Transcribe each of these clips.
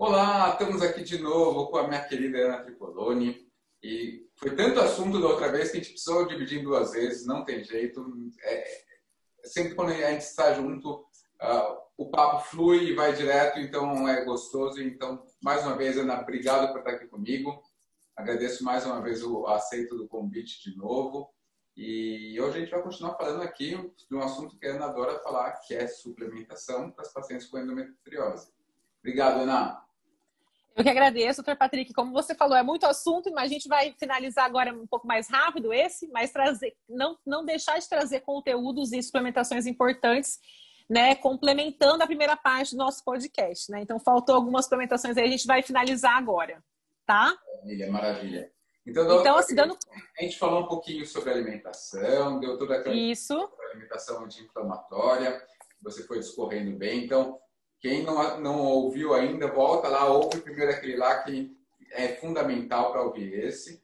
Olá, estamos aqui de novo com a minha querida Ana Tripoloni. E foi tanto assunto da outra vez que a gente precisou dividir em duas vezes, não tem jeito. É, sempre quando a gente está junto, uh, o papo flui e vai direto, então é gostoso. Então, mais uma vez, Ana, obrigado por estar aqui comigo. Agradeço mais uma vez o aceito do convite de novo. E hoje a gente vai continuar falando aqui de um assunto que a Ana adora falar, que é suplementação para as pacientes com endometriose. Obrigado, Ana. Eu que agradeço, doutor Patrick. Como você falou, é muito assunto, mas a gente vai finalizar agora um pouco mais rápido esse, mas trazer, não, não deixar de trazer conteúdos e suplementações importantes, né? Complementando a primeira parte do nosso podcast, né? Então, faltou algumas suplementações aí, a gente vai finalizar agora, tá? Maravilha, maravilha. Então, então assim, dando... a gente falou um pouquinho sobre alimentação, deu toda aquela Isso. alimentação anti-inflamatória, você foi discorrendo bem. Então, quem não, não ouviu ainda, volta lá, ouve primeiro aquele lá que é fundamental para ouvir esse.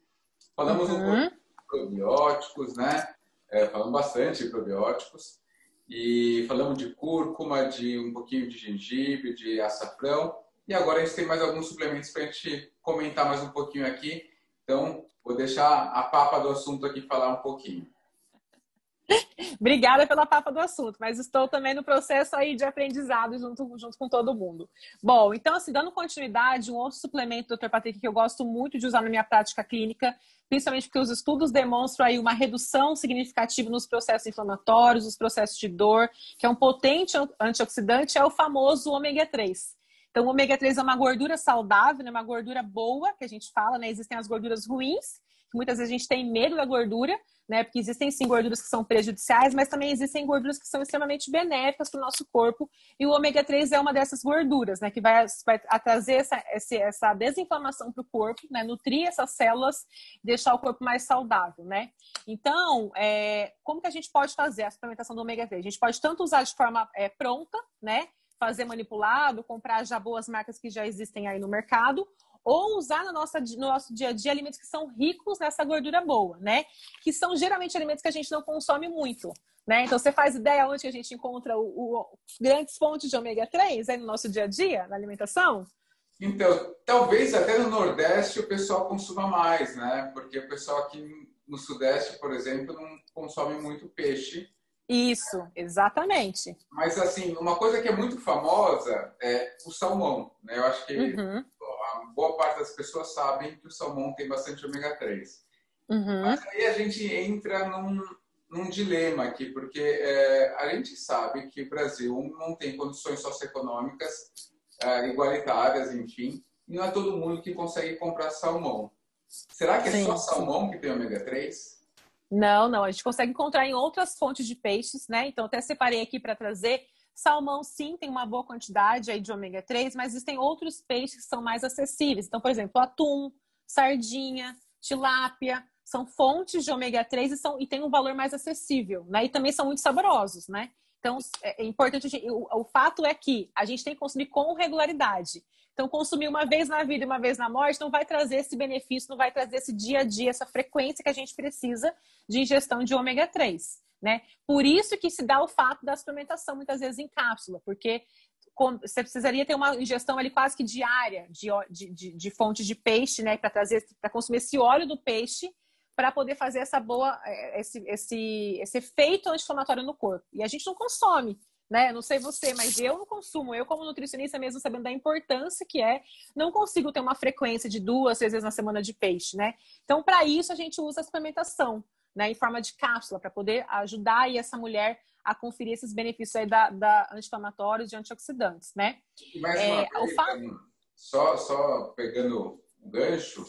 Falamos uhum. um pouco de probióticos, né? É, falamos bastante de probióticos. E falamos de cúrcuma, de um pouquinho de gengibre, de açafrão. E agora a gente tem mais alguns suplementos para a gente comentar mais um pouquinho aqui. Então, vou deixar a papa do assunto aqui falar um pouquinho. Obrigada pela papa do assunto, mas estou também no processo aí de aprendizado junto, junto com todo mundo. Bom, então, assim, dando continuidade, um outro suplemento, doutor Patrick, que eu gosto muito de usar na minha prática clínica, principalmente porque os estudos demonstram aí uma redução significativa nos processos inflamatórios, nos processos de dor, que é um potente antioxidante, é o famoso ômega 3. Então, o ômega 3 é uma gordura saudável, né? uma gordura boa, que a gente fala, né? Existem as gorduras ruins, muitas vezes a gente tem medo da gordura, né? Porque existem sim gorduras que são prejudiciais, mas também existem gorduras que são extremamente benéficas para o nosso corpo. E o ômega 3 é uma dessas gorduras, né? Que vai, vai trazer essa, essa desinflamação para o corpo, né? Nutrir essas células, deixar o corpo mais saudável, né? Então, é, como que a gente pode fazer a suplementação do ômega 3? A gente pode tanto usar de forma é, pronta, né? fazer manipulado, comprar já boas marcas que já existem aí no mercado, ou usar no nosso, no nosso dia a dia alimentos que são ricos nessa gordura boa, né? Que são geralmente alimentos que a gente não consome muito, né? Então, você faz ideia onde a gente encontra o, o grandes fontes de ômega 3 aí no nosso dia a dia, na alimentação? Então, talvez até no Nordeste o pessoal consuma mais, né? Porque o pessoal aqui no Sudeste, por exemplo, não consome muito peixe. Isso, exatamente. Mas, assim, uma coisa que é muito famosa é o salmão, né? Eu acho que uhum. Boa parte das pessoas sabem que o salmão tem bastante ômega 3. Uhum. Mas aí a gente entra num, num dilema aqui, porque é, a gente sabe que o Brasil não tem condições socioeconômicas é, igualitárias, enfim, e não é todo mundo que consegue comprar salmão. Será que é sim, só salmão que tem ômega 3? Não, não. A gente consegue encontrar em outras fontes de peixes, né? Então, até separei aqui para trazer. Salmão, sim, tem uma boa quantidade aí de ômega 3, mas existem outros peixes que são mais acessíveis. Então, por exemplo, atum, sardinha, tilápia, são fontes de ômega 3 e, são, e tem um valor mais acessível, né? E também são muito saborosos, né? Então, é, é importante, o, o fato é que a gente tem que consumir com regularidade. Então, consumir uma vez na vida e uma vez na morte não vai trazer esse benefício, não vai trazer esse dia a dia, essa frequência que a gente precisa de ingestão de ômega 3. Né? Por isso que se dá o fato da suplementação, muitas vezes em cápsula, porque você precisaria ter uma ingestão ali quase que diária de, de, de, de fontes de peixe, né? Para trazer, para consumir esse óleo do peixe para poder fazer essa boa, é, esse, esse, esse efeito anti-inflamatório no corpo. E a gente não consome né? Não sei você, mas eu não consumo. Eu, como nutricionista, mesmo sabendo da importância que é, não consigo ter uma frequência de duas, três vezes na semana de peixe, né? Então, para isso, a gente usa a suplementação, né? Em forma de cápsula, para poder ajudar aí essa mulher a conferir esses benefícios aí da, da anti-inflamatórios e antioxidantes, né? Mais uma é, só, só pegando o gancho,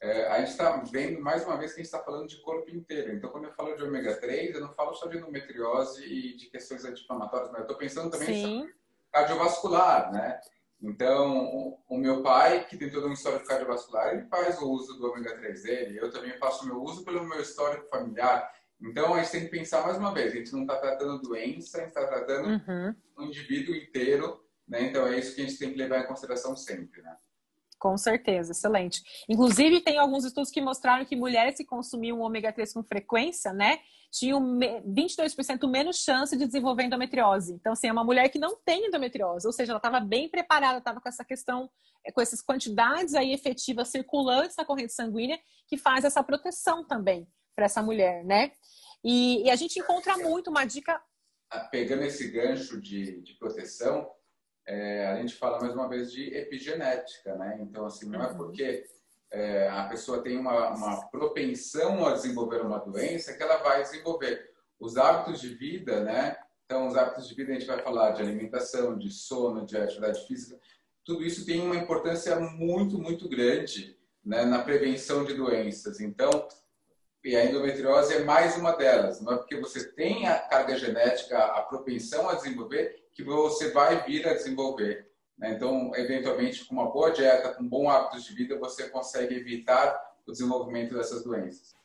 é, a gente está vendo mais uma vez que a gente está falando de corpo inteiro. Então, quando eu falo de ômega 3, eu não falo só de endometriose e de questões anti-inflamatórias, mas eu estou pensando também em cardiovascular, né? Então, o meu pai, que tem todo um histórico cardiovascular, ele faz o uso do ômega 3 dele. Eu também faço o meu uso pelo meu histórico familiar. Então, a gente tem que pensar mais uma vez: a gente não está tratando doença, a gente está tratando uhum. um indivíduo inteiro. Né? Então, é isso que a gente tem que levar em consideração sempre, né? Com certeza, excelente. Inclusive, tem alguns estudos que mostraram que mulheres que consumiam ômega 3 com frequência, né, tinham 22% menos chance de desenvolver endometriose. Então, assim, é uma mulher que não tem endometriose, ou seja, ela estava bem preparada, estava com essa questão, eh, com essas quantidades aí efetivas circulantes na corrente sanguínea, que faz essa proteção também para essa mulher, né? E, e, a gente encontra muito uma dica. Ah, pegando esse gancho de, de proteção, é, a gente fala mais uma vez de epigenética, né? Então, assim, não é uhum. porque é, a pessoa tem uma, uma, propensão a desenvolver uma doença que ela vai desenvolver. Os hábitos de vida, né? Então, os hábitos de vida a gente vai falar de alimentação, de sono, de atividade física. Tudo isso tem uma importância muito, muito grande né, na prevenção de doenças. Então, e a endometriose é mais uma delas. Não é porque você tem a carga genética, a propensão a desenvolver, que você vai vir a desenvolver. Né? Então, eventualmente, com uma boa dieta, com bons hábitos de vida, você consegue evitar o desenvolvimento dessas doenças.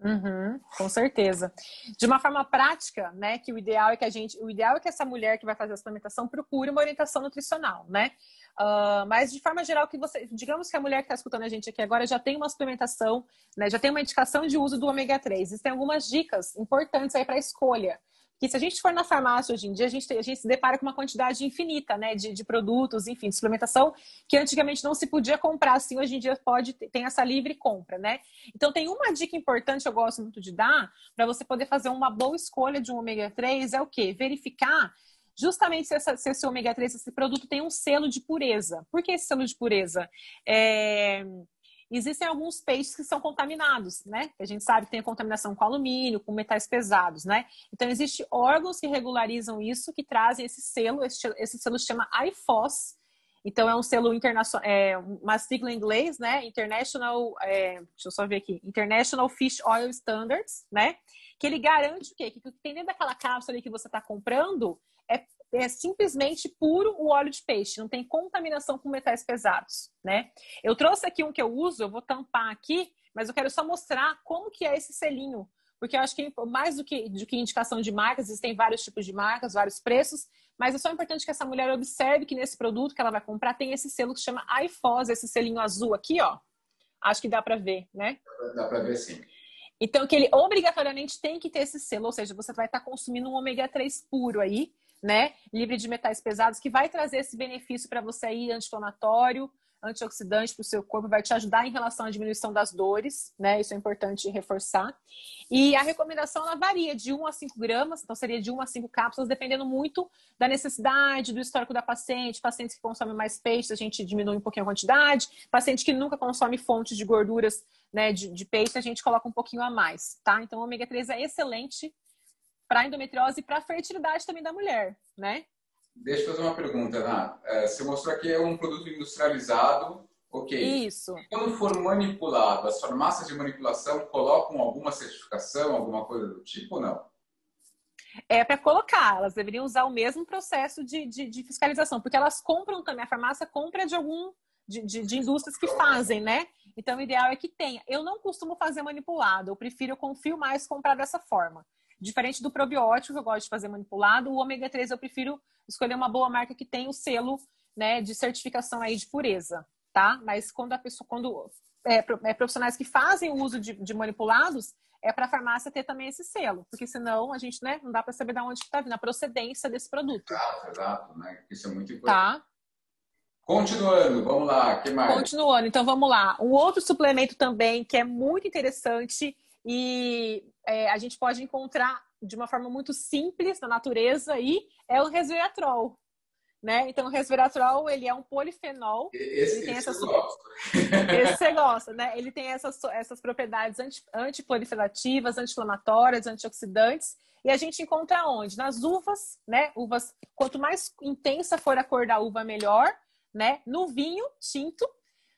Uhum, com certeza. De uma forma prática, né, que o ideal é que a gente, o ideal é que essa mulher que vai fazer a suplementação procure uma orientação nutricional, né? Uh, mas de forma geral, que você, digamos que a mulher que está escutando a gente aqui agora já tem uma suplementação, né, já tem uma indicação de uso do ômega 3. Existem algumas dicas importantes aí para a escolha que se a gente for na farmácia hoje em dia, a gente, a gente se depara com uma quantidade infinita né, de, de produtos, enfim, de suplementação, que antigamente não se podia comprar, assim, hoje em dia pode, tem essa livre compra, né? Então tem uma dica importante que eu gosto muito de dar, para você poder fazer uma boa escolha de um ômega 3, é o quê? Verificar justamente se, essa, se esse ômega 3, esse produto tem um selo de pureza. Por que esse selo de pureza? É existem alguns peixes que são contaminados, né? A gente sabe que tem contaminação com alumínio, com metais pesados, né? Então, existem órgãos que regularizam isso, que trazem esse selo, esse, esse selo se chama IFOS, então, é um selo internacional, é uma sigla em inglês, né? International, é, deixa eu só ver aqui, International Fish Oil Standards, né? Que ele garante o quê? Que o que tem dentro daquela cápsula ali que você está comprando é é simplesmente puro o óleo de peixe, não tem contaminação com metais pesados, né? Eu trouxe aqui um que eu uso, eu vou tampar aqui, mas eu quero só mostrar como que é esse selinho, porque eu acho que mais do que, do que indicação de marcas, existem vários tipos de marcas, vários preços, mas é só importante que essa mulher observe que nesse produto que ela vai comprar tem esse selo que chama iFOS, esse selinho azul aqui, ó. Acho que dá para ver, né? Dá para ver sim. Então, que ele obrigatoriamente tem que ter esse selo, ou seja, você vai estar consumindo um ômega 3 puro aí, né? Livre de metais pesados, que vai trazer esse benefício para você aí, anti-inflamatório, antioxidante para o seu corpo, vai te ajudar em relação à diminuição das dores, né? Isso é importante reforçar. E a recomendação ela varia de 1 a 5 gramas, então seria de 1 a 5 cápsulas, dependendo muito da necessidade, do histórico da paciente. Pacientes que consomem mais peixe, a gente diminui um pouquinho a quantidade. Paciente que nunca consome fontes de gorduras né, de, de peixe, a gente coloca um pouquinho a mais, tá? Então, o ômega 3 é excelente para endometriose e para a fertilidade também da mulher, né? Deixa eu fazer uma pergunta, Ana. É, você mostrou que é um produto industrializado, ok. Isso. Quando for manipulado, as farmácias de manipulação colocam alguma certificação, alguma coisa do tipo ou não? É para colocar, elas deveriam usar o mesmo processo de, de, de, fiscalização, porque elas compram também, a farmácia compra de algum, de, de, de indústrias que fazem, né? Então, o ideal é que tenha. Eu não costumo fazer manipulado, eu prefiro, eu confio mais comprar dessa forma. Diferente do probiótico, que eu gosto de fazer manipulado, o ômega 3 eu prefiro escolher uma boa marca que tem o selo né, de certificação aí de pureza, tá? Mas quando a pessoa, quando é, é profissionais que fazem o uso de, de manipulados, é para a farmácia ter também esse selo, porque senão a gente né, não dá para saber de onde está vindo a procedência desse produto. Exato, exato, né? Isso é muito importante. Tá. Continuando, vamos lá, que mais? Continuando, então vamos lá. Um outro suplemento também que é muito interessante e é, a gente pode encontrar de uma forma muito simples na natureza aí é o resveratrol. Né? Então, o resveratrol ele é um polifenol. Esse, ele tem esse essas. Esse você gosta, né? Ele tem essas, essas propriedades anti, antiproliferativas, anti-inflamatórias, antioxidantes. E a gente encontra onde? Nas uvas, né? Uvas, quanto mais intensa for a cor da uva, melhor, né? No vinho tinto,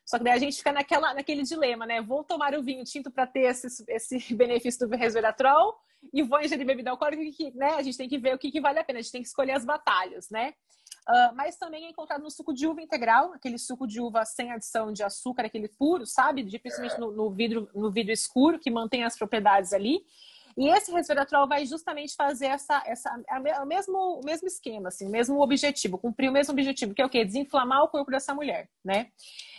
só que daí a gente fica naquela, naquele dilema, né? Vou tomar o vinho tinto para ter esse, esse benefício do resveratrol e vou ingerir bebida alcoólica, que, né? A gente tem que ver o que, que vale a pena, a gente tem que escolher as batalhas, né? Uh, mas também é encontrado no suco de uva integral, aquele suco de uva sem adição de açúcar, aquele puro, sabe? Principalmente no, no, vidro, no vidro escuro, que mantém as propriedades ali. E esse resveratrol vai justamente fazer essa, essa, a, mesmo, o mesmo esquema, assim, o mesmo objetivo, cumprir o mesmo objetivo, que é o quê? Desinflamar o corpo dessa mulher, né?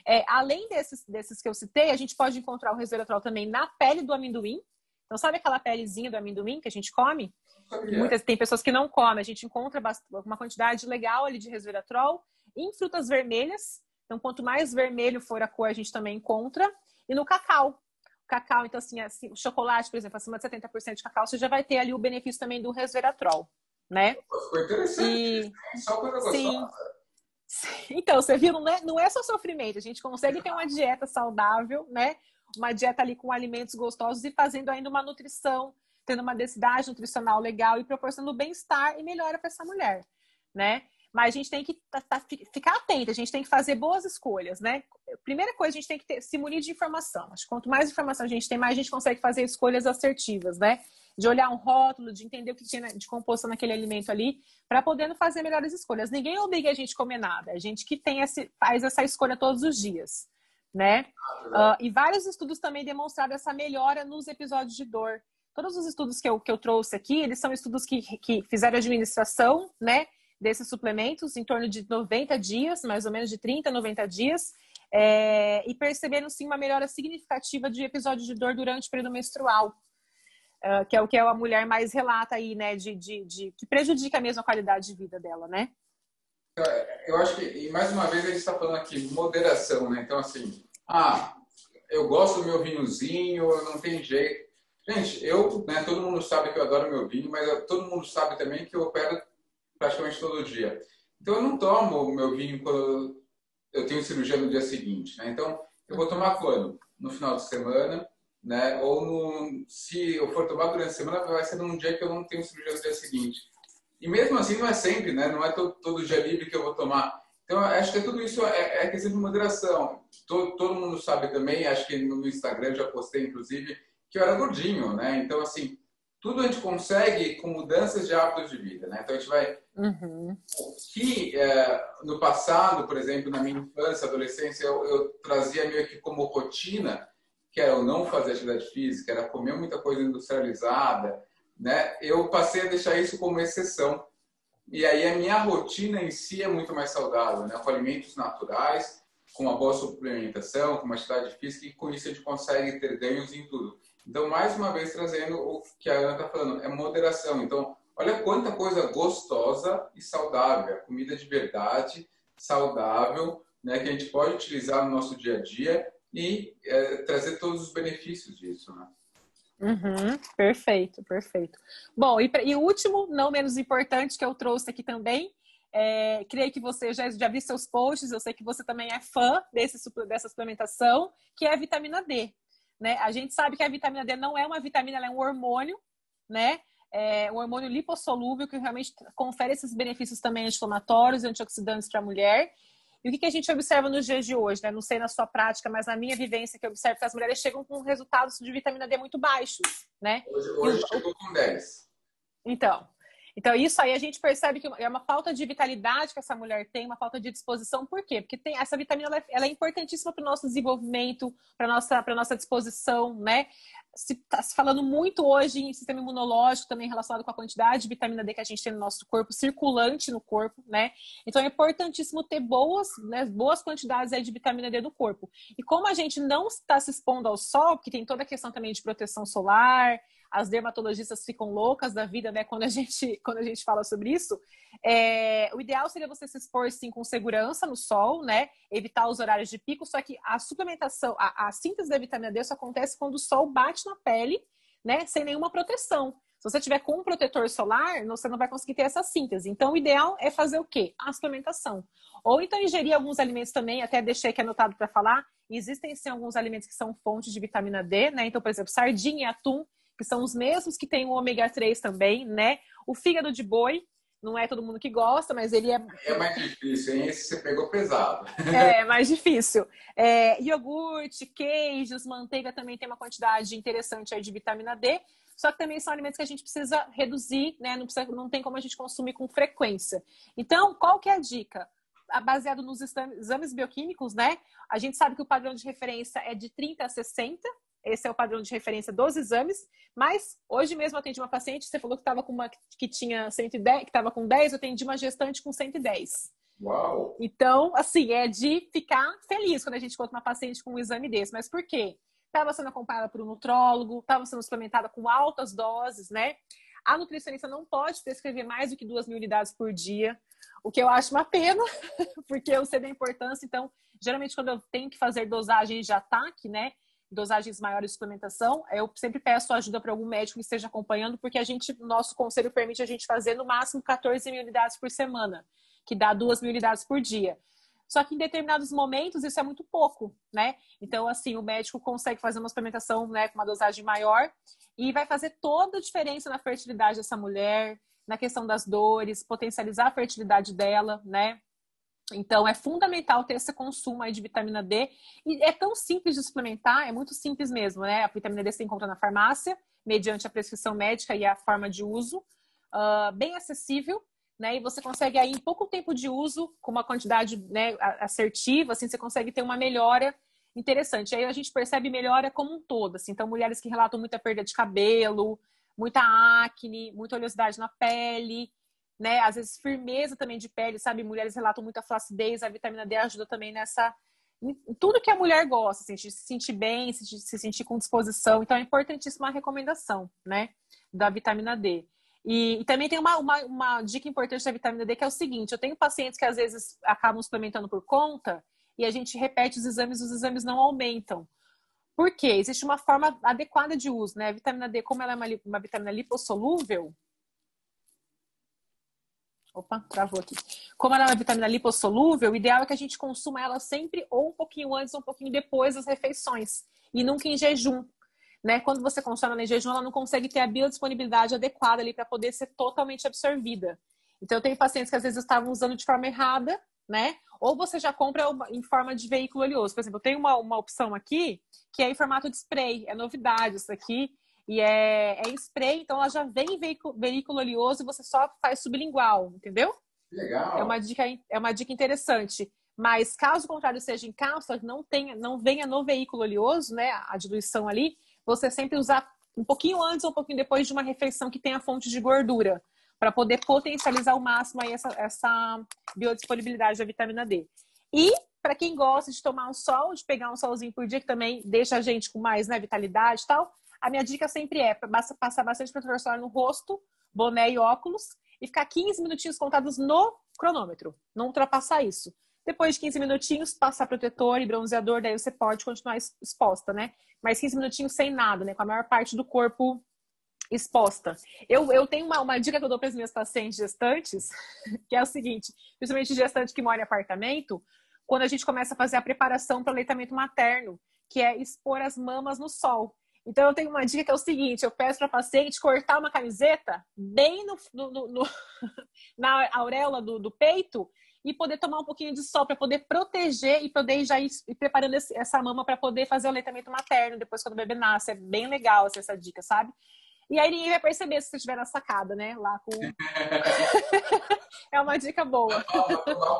É, além desses, desses que eu citei, a gente pode encontrar o resveratrol também na pele do amendoim. Então, sabe aquela pelezinha do amendoim que a gente come? Muitas, tem pessoas que não comem. A gente encontra uma quantidade legal ali de resveratrol em frutas vermelhas. Então, quanto mais vermelho for a cor, a gente também encontra. E no cacau. O cacau, então, assim, assim, o chocolate, por exemplo, acima de 70% de cacau, você já vai ter ali o benefício também do resveratrol, né? Ficou interessante. E... Só coisa Sim. Então, você viu, não é, não é só sofrimento. A gente consegue ter uma dieta saudável, né? Uma dieta ali com alimentos gostosos e fazendo ainda uma nutrição, tendo uma densidade nutricional legal e proporcionando bem-estar e melhora para essa mulher, né? Mas a gente tem que tá, tá, ficar atento, a gente tem que fazer boas escolhas, né? Primeira coisa, a gente tem que ter, se munir de informação. Acho que quanto mais informação a gente tem, mais a gente consegue fazer escolhas assertivas, né? De olhar um rótulo, de entender o que tinha de composto naquele alimento ali, para poder fazer melhores escolhas. Ninguém obriga a gente a comer nada, a gente que tem esse, faz essa escolha todos os dias, né? Uh, e vários estudos também demonstraram essa melhora nos episódios de dor. Todos os estudos que eu, que eu trouxe aqui, eles são estudos que, que fizeram administração, né? desses suplementos em torno de 90 dias, mais ou menos de 30 a 90 dias, é, e percebendo sim uma melhora significativa de episódio de dor durante o período menstrual, uh, que é o que a mulher mais relata aí, né, de, de, de, que prejudica mesmo a qualidade de vida dela, né? Eu acho que, e mais uma vez, a gente está falando aqui moderação, né? Então, assim, ah, eu gosto do meu vinhozinho, não tem jeito. Gente, eu, né, todo mundo sabe que eu adoro meu vinho, mas todo mundo sabe também que eu opero praticamente todo dia. Então eu não tomo meu vinho quando eu tenho cirurgia no dia seguinte, né? Então eu vou tomar quando? No final de semana, né? Ou no, se eu for tomar durante a semana, vai ser num dia que eu não tenho cirurgia no dia seguinte. E mesmo assim não é sempre, né? Não é todo, todo dia livre que eu vou tomar. Então acho que tudo isso é, é questão de moderação. Todo, todo mundo sabe também, acho que no Instagram já postei inclusive que eu era gordinho, né? Então assim tudo a gente consegue com mudanças de hábitos de vida, né? Então a gente vai uhum. que é, no passado, por exemplo, na minha infância, adolescência, eu, eu, trazia meio que como rotina, que era eu não fazer atividade física, era comer muita coisa industrializada, né? Eu passei a deixar isso como exceção. E aí a minha rotina em si é muito mais saudável, né? Com alimentos naturais, com uma boa suplementação, com uma atividade física e com isso a gente consegue ter ganhos em tudo. Então, mais uma vez, trazendo o que a Ana está falando, é moderação. Então, olha quanta coisa gostosa e saudável, comida de verdade, saudável, né, que a gente pode utilizar no nosso dia a dia e é, trazer todos os benefícios disso, né? Uhum, perfeito, perfeito. Bom, e, e o último, não menos importante, que eu trouxe aqui também, é, creio que você já, já viu seus posts, eu sei que você também é fã desse, dessa suplementação, que é a vitamina D. Né? A gente sabe que a vitamina D não é uma vitamina, ela é um hormônio, né? É um hormônio lipossolúvel que realmente confere esses benefícios também anti-inflamatórios e antioxidantes para a mulher. E o que, que, a gente observa nos dias de hoje, né? Não sei na sua prática, mas na minha vivência que eu observo que as mulheres chegam com resultados de vitamina D muito baixos, né? Hoje, hoje chegou com 10. Então, então, isso aí a gente percebe que é uma falta de vitalidade que essa mulher tem, uma falta de disposição. Por quê? Porque tem, essa vitamina ela é, ela é importantíssima para o nosso desenvolvimento, para a nossa, nossa disposição, né? Se está se falando muito hoje em sistema imunológico, também relacionado com a quantidade de vitamina D que a gente tem no nosso corpo, circulante no corpo, né? Então é importantíssimo ter boas, né, boas quantidades aí de vitamina D no corpo. E como a gente não está se expondo ao sol, porque tem toda a questão também de proteção solar, as dermatologistas ficam loucas da vida, né, quando a gente, quando a gente fala sobre isso. É, o ideal seria você se expor, sim, com segurança no sol, né, evitar os horários de pico, só que a suplementação, a, a síntese da vitamina D só acontece quando o sol bate na pele, né, sem nenhuma proteção. Se você tiver com um protetor solar, você não vai conseguir ter essa síntese. Então, o ideal é fazer o quê? A suplementação. Ou então ingerir alguns alimentos também, até deixei aqui anotado para falar. Existem sim alguns alimentos que são fontes de vitamina D, né? Então, por exemplo, sardinha e atum que são os mesmos que tem o ômega 3 também, né? O fígado de boi, não é todo mundo que gosta, mas ele é. É mais difícil, hein? Esse você pegou pesado. É, mais difícil. É, iogurte, queijos, manteiga também tem uma quantidade interessante aí de vitamina D. Só que também são alimentos que a gente precisa reduzir, né? Não, precisa, não tem como a gente consumir com frequência. Então, qual que é a dica? Baseado nos exames bioquímicos, né? A gente sabe que o padrão de referência é de 30 a 60, esse é o padrão de referência dos exames, mas hoje mesmo eu atendi uma paciente, você falou que estava com uma que tinha 110, que estava com 10, eu atendi uma gestante com 110. Uau! Então, assim, é de ficar feliz quando a gente conta uma paciente com um exame desse. Mas por quê? Estava sendo acompanhada por um nutrólogo, estava sendo suplementada com altas doses, né? A nutricionista não pode prescrever mais do que duas mil unidades por dia, o que eu acho uma pena, porque eu sei da importância. Então, geralmente, quando eu tenho que fazer dosagens de ataque, né? Dosagens maiores de suplementação, eu sempre peço ajuda para algum médico que esteja acompanhando, porque a gente, nosso conselho permite a gente fazer no máximo 14 mil unidades por semana, que dá duas mil unidades por dia. Só que em determinados momentos isso é muito pouco, né? Então, assim, o médico consegue fazer uma suplementação né, com uma dosagem maior e vai fazer toda a diferença na fertilidade dessa mulher, na questão das dores, potencializar a fertilidade dela, né? Então, é fundamental ter esse consumo aí de vitamina D. E é tão simples de suplementar, é muito simples mesmo, né? A vitamina D você encontra na farmácia, mediante a prescrição médica e a forma de uso. Uh, bem acessível, né? E você consegue aí, em pouco tempo de uso, com uma quantidade né, assertiva, assim, você consegue ter uma melhora interessante. Aí a gente percebe melhora como um todo. Assim. Então, mulheres que relatam muita perda de cabelo, muita acne, muita oleosidade na pele, né? Às vezes firmeza também de pele, sabe? Mulheres relatam muita flacidez, a vitamina D ajuda também nessa tudo que a mulher gosta, assim, se sentir bem, se, se sentir com disposição. Então é importantíssima a recomendação, né, da vitamina D. E, e também tem uma, uma, uma, dica importante da vitamina D que é o seguinte: eu tenho pacientes que às vezes acabam suplementando por conta e a gente repete os exames, os exames não aumentam. Por quê? Existe uma forma adequada de uso, né? A vitamina D, como ela é uma, uma vitamina lipossolúvel, Opa, travou aqui. Como ela é uma vitamina lipossolúvel, o ideal é que a gente consuma ela sempre ou um pouquinho antes ou um pouquinho depois das refeições. E nunca em jejum. Né? Quando você consome ela em jejum, ela não consegue ter a biodisponibilidade adequada ali para poder ser totalmente absorvida. Então, eu tenho pacientes que às vezes estavam usando de forma errada, né? Ou você já compra em forma de veículo oleoso. Por exemplo, eu tenho uma, uma opção aqui que é em formato de spray. É novidade isso aqui. E é, é em spray, então ela já vem em veículo, veículo oleoso e você só faz sublingual, entendeu? Legal. É uma dica, é uma dica interessante. Mas caso contrário seja em cápsula, não tenha, não venha no veículo oleoso, né, a diluição ali, você sempre usar um pouquinho antes ou um pouquinho depois de uma refeição que tenha fonte de gordura, para poder potencializar ao máximo aí essa, essa biodisponibilidade da vitamina D. E para quem gosta de tomar um sol, de pegar um solzinho por dia, que também deixa a gente com mais né, vitalidade e tal, a minha dica sempre é passar bastante protetor solar no rosto, boné e óculos, e ficar 15 minutinhos contados no cronômetro. Não ultrapassar isso. Depois de 15 minutinhos, passar protetor e bronzeador, daí você pode continuar exposta, né? Mas 15 minutinhos sem nada, né? Com a maior parte do corpo exposta. Eu, eu tenho uma, uma dica que eu dou para as minhas pacientes gestantes, que é o seguinte: principalmente gestante que mora em apartamento, quando a gente começa a fazer a preparação para o aleitamento materno, que é expor as mamas no sol. Então, eu tenho uma dica que é o seguinte: eu peço para a paciente cortar uma camiseta bem no, no, no na auréola do, do, peito e poder tomar um pouquinho de sol para poder proteger e poder já ir, ir preparando esse, essa mama para poder fazer o aleitamento materno depois quando o bebê nasce. É bem legal essa dica, sabe? E aí ninguém vai perceber se você estiver na sacada, né? Lá com. é uma dica boa.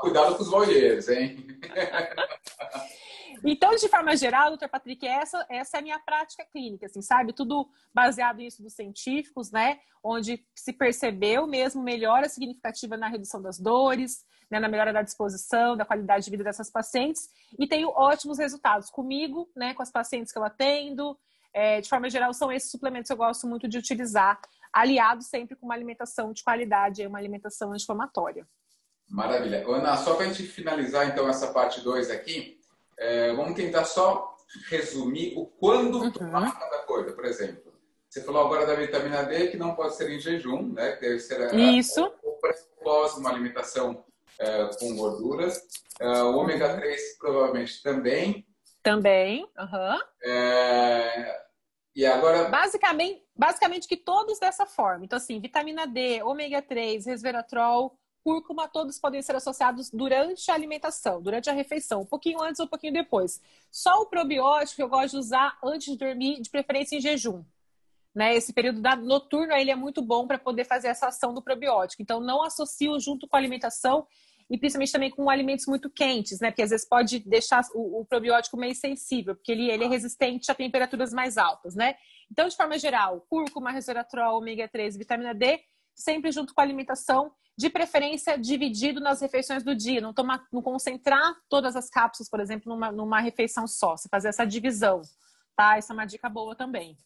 Cuidado com os voyeurs, hein? Então, de forma geral, doutor Patrick, essa, essa é a minha prática clínica, assim, sabe? Tudo baseado em estudos científicos, né? Onde se percebeu mesmo melhora significativa na redução das dores, né? na melhora da disposição, da qualidade de vida dessas pacientes. E tenho ótimos resultados comigo, né? Com as pacientes que eu atendo. É, de forma geral, são esses suplementos que eu gosto muito de utilizar, aliado sempre com uma alimentação de qualidade, uma alimentação anti-inflamatória. Maravilha. Ana, só para a gente finalizar então essa parte 2 aqui, é, vamos tentar só resumir o quando uhum. tomar cada coisa. Por exemplo, você falou agora da vitamina D que não pode ser em jejum, né? Que deve ser Isso. pós uma alimentação é, com gorduras. É, o ômega 3 uhum. provavelmente também. Também. Uhum. É, e agora. Basicamente, basicamente que todos dessa forma. Então, assim, vitamina D, ômega 3, resveratrol, cúrcuma, todos podem ser associados durante a alimentação, durante a refeição, um pouquinho antes ou um pouquinho depois. Só o probiótico eu gosto de usar antes de dormir, de preferência em jejum. Né? Esse período da, noturno ele é muito bom para poder fazer essa ação do probiótico. Então, não associo junto com a alimentação e principalmente também com alimentos muito quentes, né? Porque às vezes pode deixar o, o probiótico meio sensível, porque ele, ele é resistente a temperaturas mais altas, né? Então, de forma geral, cúrcuma, resveratrol, ômega 3, vitamina D sempre junto com a alimentação, de preferência dividido nas refeições do dia, não, tomar, não concentrar todas as cápsulas, por exemplo, numa, numa refeição só, você fazer essa divisão, tá? Essa é uma dica boa também.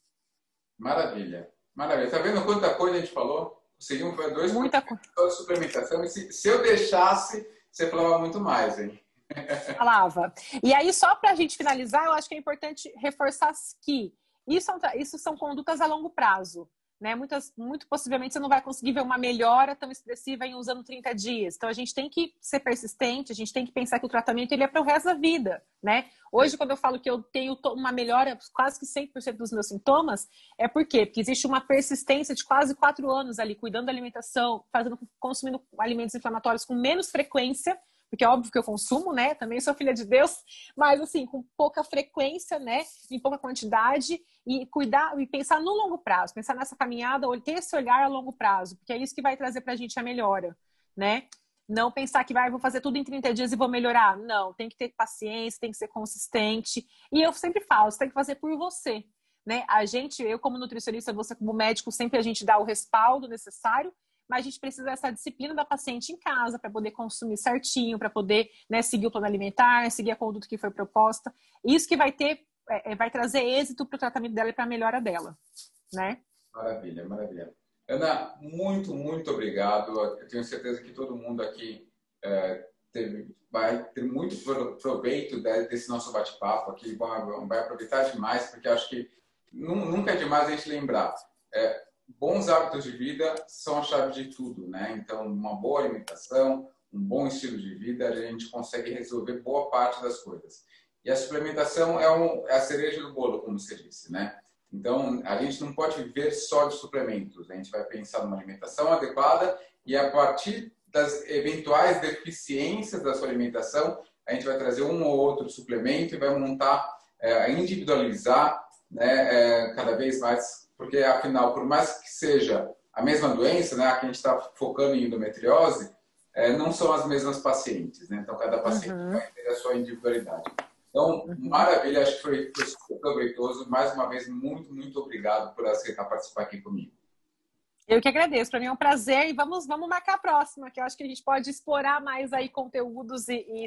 Maravilha, maravilha. Tá vendo quanta coisa a gente falou? Conseguimos fazer dois Muita coisa. suplementação. E se, se eu deixasse, você falava muito mais, hein? Falava. E aí, só para a gente finalizar, eu acho que é importante reforçar que isso, é isso são condutas a longo prazo. Né? Muitas, muito possivelmente você não vai conseguir ver uma melhora tão expressiva em usando 30 dias. Então a gente tem que ser persistente, a gente tem que pensar que o tratamento ele é para o resto da vida, né? Hoje, quando eu falo que eu tenho uma melhora quase que 100% dos meus sintomas, é por quê? Porque existe uma persistência de quase quatro anos ali, cuidando da alimentação, fazendo, consumindo alimentos inflamatórios com menos frequência, porque é óbvio que eu consumo, né? Também sou filha de Deus, mas assim, com pouca frequência, né? Em pouca quantidade e cuidar e pensar no longo prazo, pensar nessa caminhada, ter esse olhar a longo prazo, porque é isso que vai trazer pra gente a melhora, né? Não pensar que vai, vou fazer tudo em 30 dias e vou melhorar. Não, tem que ter paciência, tem que ser consistente. E eu sempre falo, você tem que fazer por você. Né? A gente, eu como nutricionista, você como médico, sempre a gente dá o respaldo necessário mas a gente precisa dessa disciplina da paciente em casa para poder consumir certinho, para poder né, seguir o plano alimentar, seguir a conduta que foi proposta. Isso que vai ter, é, é vai trazer êxito para o tratamento dela e para a melhora dela, né? Maravilha, maravilha. Ana, muito, muito obrigado. Eu tenho certeza que todo mundo aqui é, teve, vai ter muito proveito desse nosso bate-papo aqui, vai aproveitar demais, porque acho que nunca é demais a gente lembrar. É, bons hábitos de vida são a chave de tudo, né? Então, uma boa alimentação, um bom estilo de vida, a gente consegue resolver boa parte das coisas. E a suplementação é, um, é a cereja do bolo, como você disse, né? Então, a gente não pode viver só de suplementos. A gente vai pensar numa alimentação adequada e a partir das eventuais deficiências da sua alimentação, a gente vai trazer um ou outro suplemento e vai montar, é, individualizar né, é, cada vez mais porque afinal, por mais que seja a mesma doença, né, que a gente está focando em endometriose, é, não são as mesmas pacientes, né? Então cada paciente uhum. vai ter a sua individualidade. Então, maravilha, acho que foi, foi super proveitoso. Mais uma vez, muito, muito obrigado por aceitar participar aqui comigo. Eu que agradeço, para mim é um prazer e vamos, vamos marcar a próxima, que eu acho que a gente pode explorar mais aí conteúdos e, e